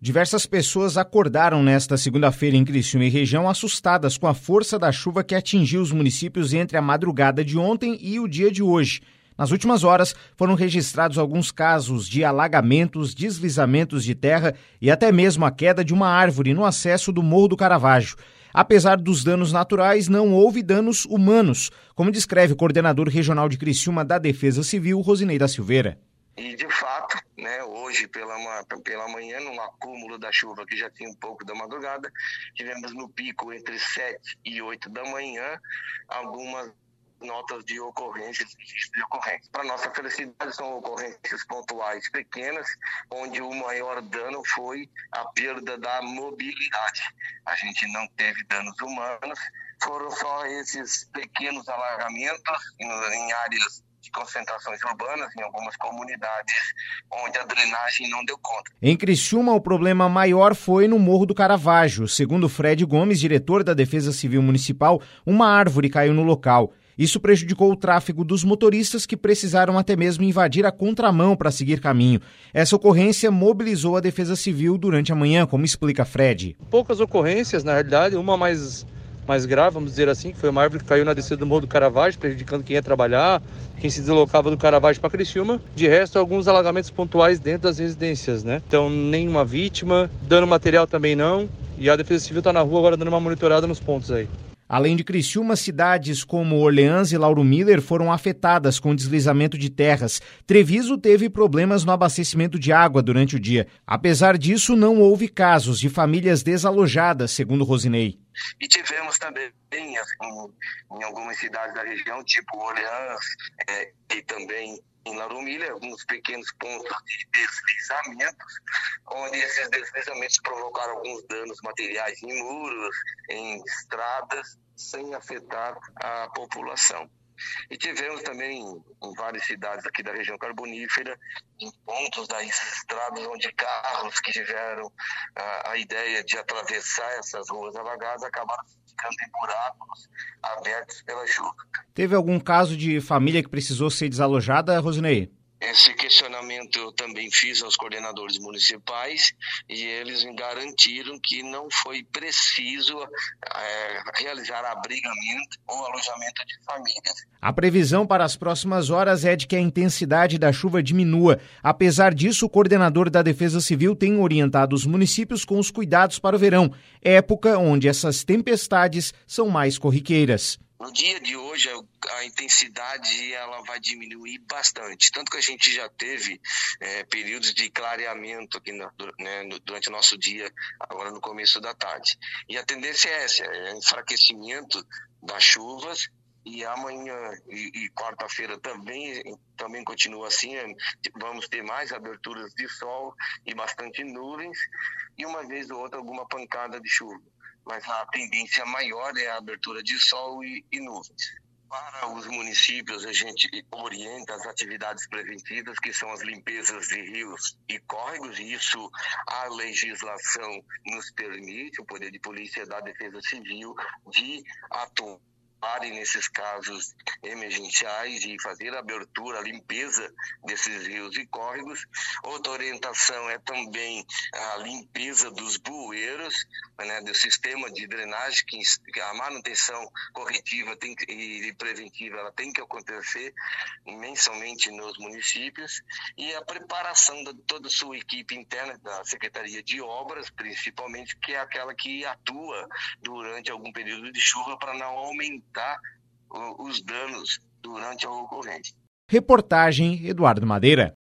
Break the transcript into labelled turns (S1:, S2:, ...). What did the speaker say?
S1: Diversas pessoas acordaram nesta segunda-feira em Criciúma e região assustadas com a força da chuva que atingiu os municípios entre a madrugada de ontem e o dia de hoje. Nas últimas horas, foram registrados alguns casos de alagamentos, deslizamentos de terra e até mesmo a queda de uma árvore no acesso do Morro do Caravaggio. Apesar dos danos naturais, não houve danos humanos, como descreve o coordenador regional de Criciúma da Defesa Civil, Rosinei da Silveira.
S2: E de fato, né, hoje pela, pela manhã, no acúmulo da chuva que já tinha um pouco da madrugada, tivemos no pico entre 7 e 8 da manhã algumas notas de ocorrências, de. Para nossa felicidade, são ocorrências pontuais pequenas, onde o maior dano foi a perda da mobilidade. A gente não teve danos humanos, foram só esses pequenos alagamentos em áreas de concentrações urbanas em algumas comunidades onde a drenagem não deu conta.
S1: Em Criciúma, o problema maior foi no Morro do Caravaggio. Segundo Fred Gomes, diretor da Defesa Civil Municipal, uma árvore caiu no local. Isso prejudicou o tráfego dos motoristas que precisaram até mesmo invadir a contramão para seguir caminho. Essa ocorrência mobilizou a Defesa Civil durante a manhã, como explica Fred.
S3: Poucas ocorrências, na realidade, uma mais mais grave, vamos dizer assim, que foi uma árvore que caiu na descida do Morro do Caravaggio, prejudicando quem ia trabalhar, quem se deslocava do Caravaggio para Criciúma. De resto, alguns alagamentos pontuais dentro das residências, né? Então, nenhuma vítima, dano material também não. E a Defesa Civil está na rua agora dando uma monitorada nos pontos aí.
S1: Além de Criciúma, cidades como Orleans e Lauro Miller foram afetadas com deslizamento de terras. Treviso teve problemas no abastecimento de água durante o dia. Apesar disso, não houve casos de famílias desalojadas, segundo Rosinei.
S2: E tivemos também em, em algumas cidades da região, tipo Orleans é, e também em Larumilha, alguns pequenos pontos de deslizamentos, onde esses deslizamentos provocaram alguns danos materiais em muros, em estradas, sem afetar a população. E tivemos também em várias cidades aqui da região carbonífera, em pontos das estradas onde carros que tiveram a, a ideia de atravessar essas ruas alagadas acabaram ficando em buracos abertos pela chuva.
S1: Teve algum caso de família que precisou ser desalojada, Rosinei?
S2: Esse questionamento eu também fiz aos coordenadores municipais e eles me garantiram que não foi preciso é, realizar abrigamento ou alojamento de famílias.
S1: A previsão para as próximas horas é de que a intensidade da chuva diminua. Apesar disso, o coordenador da Defesa Civil tem orientado os municípios com os cuidados para o verão, época onde essas tempestades são mais corriqueiras.
S2: No dia de hoje, a intensidade ela vai diminuir bastante. Tanto que a gente já teve é, períodos de clareamento aqui na, né, durante o nosso dia, agora no começo da tarde. E a tendência é essa, é enfraquecimento das chuvas e amanhã e, e quarta-feira também também continua assim é, vamos ter mais aberturas de sol e bastante nuvens e uma vez ou outra alguma pancada de chuva mas a tendência maior é a abertura de sol e, e nuvens. Para os municípios, a gente orienta as atividades preventivas, que são as limpezas de rios e córregos, e isso a legislação nos permite, o Poder de Polícia da Defesa Civil, de atuar parem nesses casos emergenciais e fazer a abertura, a limpeza desses rios e córregos. Outra orientação é também a limpeza dos bueiros, né, do sistema de drenagem, que a manutenção corretiva tem, e preventiva ela tem que acontecer mensalmente nos municípios e a preparação de toda a sua equipe interna da Secretaria de Obras, principalmente, que é aquela que atua durante algum período de chuva para não aumentar evitar os danos durante a ocorrência.
S1: Reportagem Eduardo Madeira.